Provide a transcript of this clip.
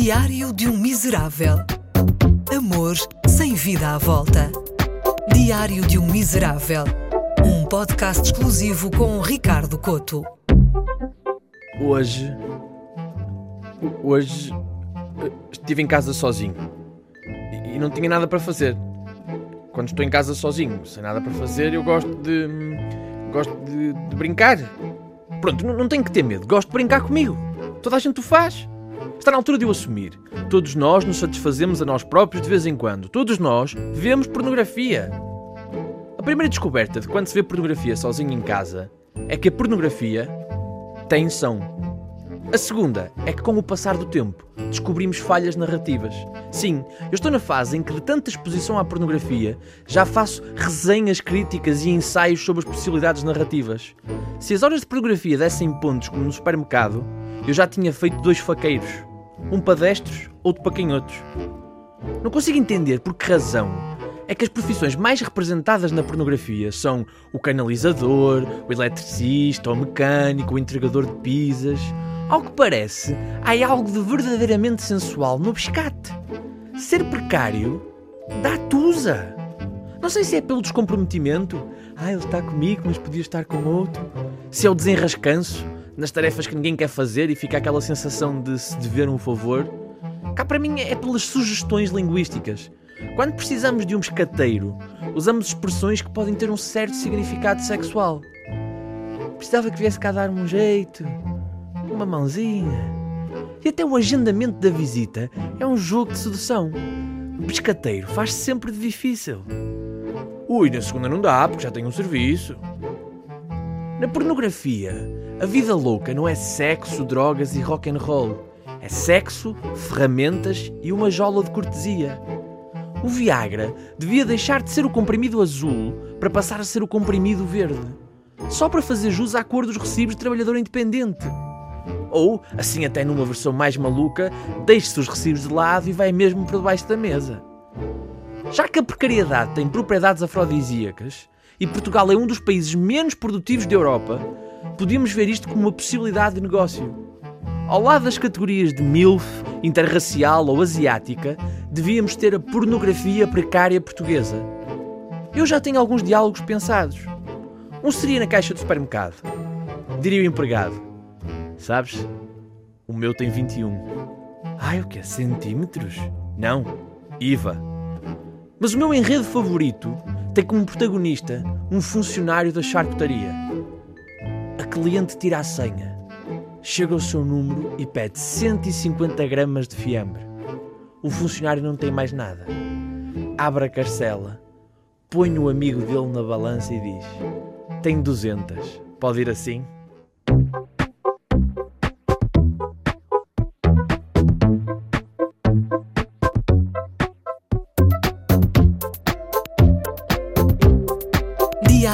Diário de um Miserável. Amor sem vida à volta. Diário de um Miserável. Um podcast exclusivo com Ricardo Coto. Hoje. Hoje. Estive em casa sozinho. E- não tinha nada para fazer. Quando estou em casa sozinho, sem nada para fazer, eu gosto de. Gosto de, de brincar. Pronto, não, não tenho que ter medo. Gosto de brincar comigo. Toda a gente o faz. Está na altura de eu assumir. Todos nós nos satisfazemos a nós próprios de vez em quando. Todos nós vemos pornografia. A primeira descoberta de quando se vê pornografia sozinho em casa é que a pornografia tem som. A segunda é que, com o passar do tempo, descobrimos falhas narrativas. Sim, eu estou na fase em que, de tanta exposição à pornografia, já faço resenhas críticas e ensaios sobre as possibilidades narrativas. Se as horas de pornografia dessem pontos como no supermercado, eu já tinha feito dois faqueiros. Um para destros, outro para canhotos. Não consigo entender por que razão é que as profissões mais representadas na pornografia são o canalizador, o eletricista, o mecânico, o entregador de pizzas. Ao que parece, há algo de verdadeiramente sensual no biscate. Ser precário dá tusa. Não sei se é pelo descomprometimento. Ah, ele está comigo, mas podia estar com outro. Se é o desenrascanço nas tarefas que ninguém quer fazer e fica aquela sensação de se dever um favor. Cá para mim é pelas sugestões linguísticas. Quando precisamos de um pescateiro, usamos expressões que podem ter um certo significado sexual. Precisava que viesse cá dar um jeito, uma mãozinha. E até o agendamento da visita é um jogo de sedução. O pescateiro faz sempre de difícil. Ui, na segunda não dá, porque já tenho um serviço. Na pornografia, a vida louca não é sexo, drogas e rock and roll. É sexo, ferramentas e uma jola de cortesia. O Viagra devia deixar de ser o comprimido azul para passar a ser o comprimido verde. Só para fazer jus à cor dos recibos de trabalhador independente. Ou, assim até numa versão mais maluca, deixe-se os recibos de lado e vai mesmo por debaixo da mesa. Já que a precariedade tem propriedades afrodisíacas e Portugal é um dos países menos produtivos da Europa, podíamos ver isto como uma possibilidade de negócio. Ao lado das categorias de MILF, interracial ou asiática, devíamos ter a pornografia precária portuguesa. Eu já tenho alguns diálogos pensados. Um seria na caixa do supermercado. Diria o empregado: Sabes, o meu tem 21. Ai, o que é? Centímetros? Não, IVA. Mas o meu enredo favorito tem como protagonista um funcionário da charcutaria. A cliente tira a senha, chega ao seu número e pede 150 gramas de fiambre. O funcionário não tem mais nada. Abre a carcela, põe o amigo dele na balança e diz: Tem 200, pode ir assim?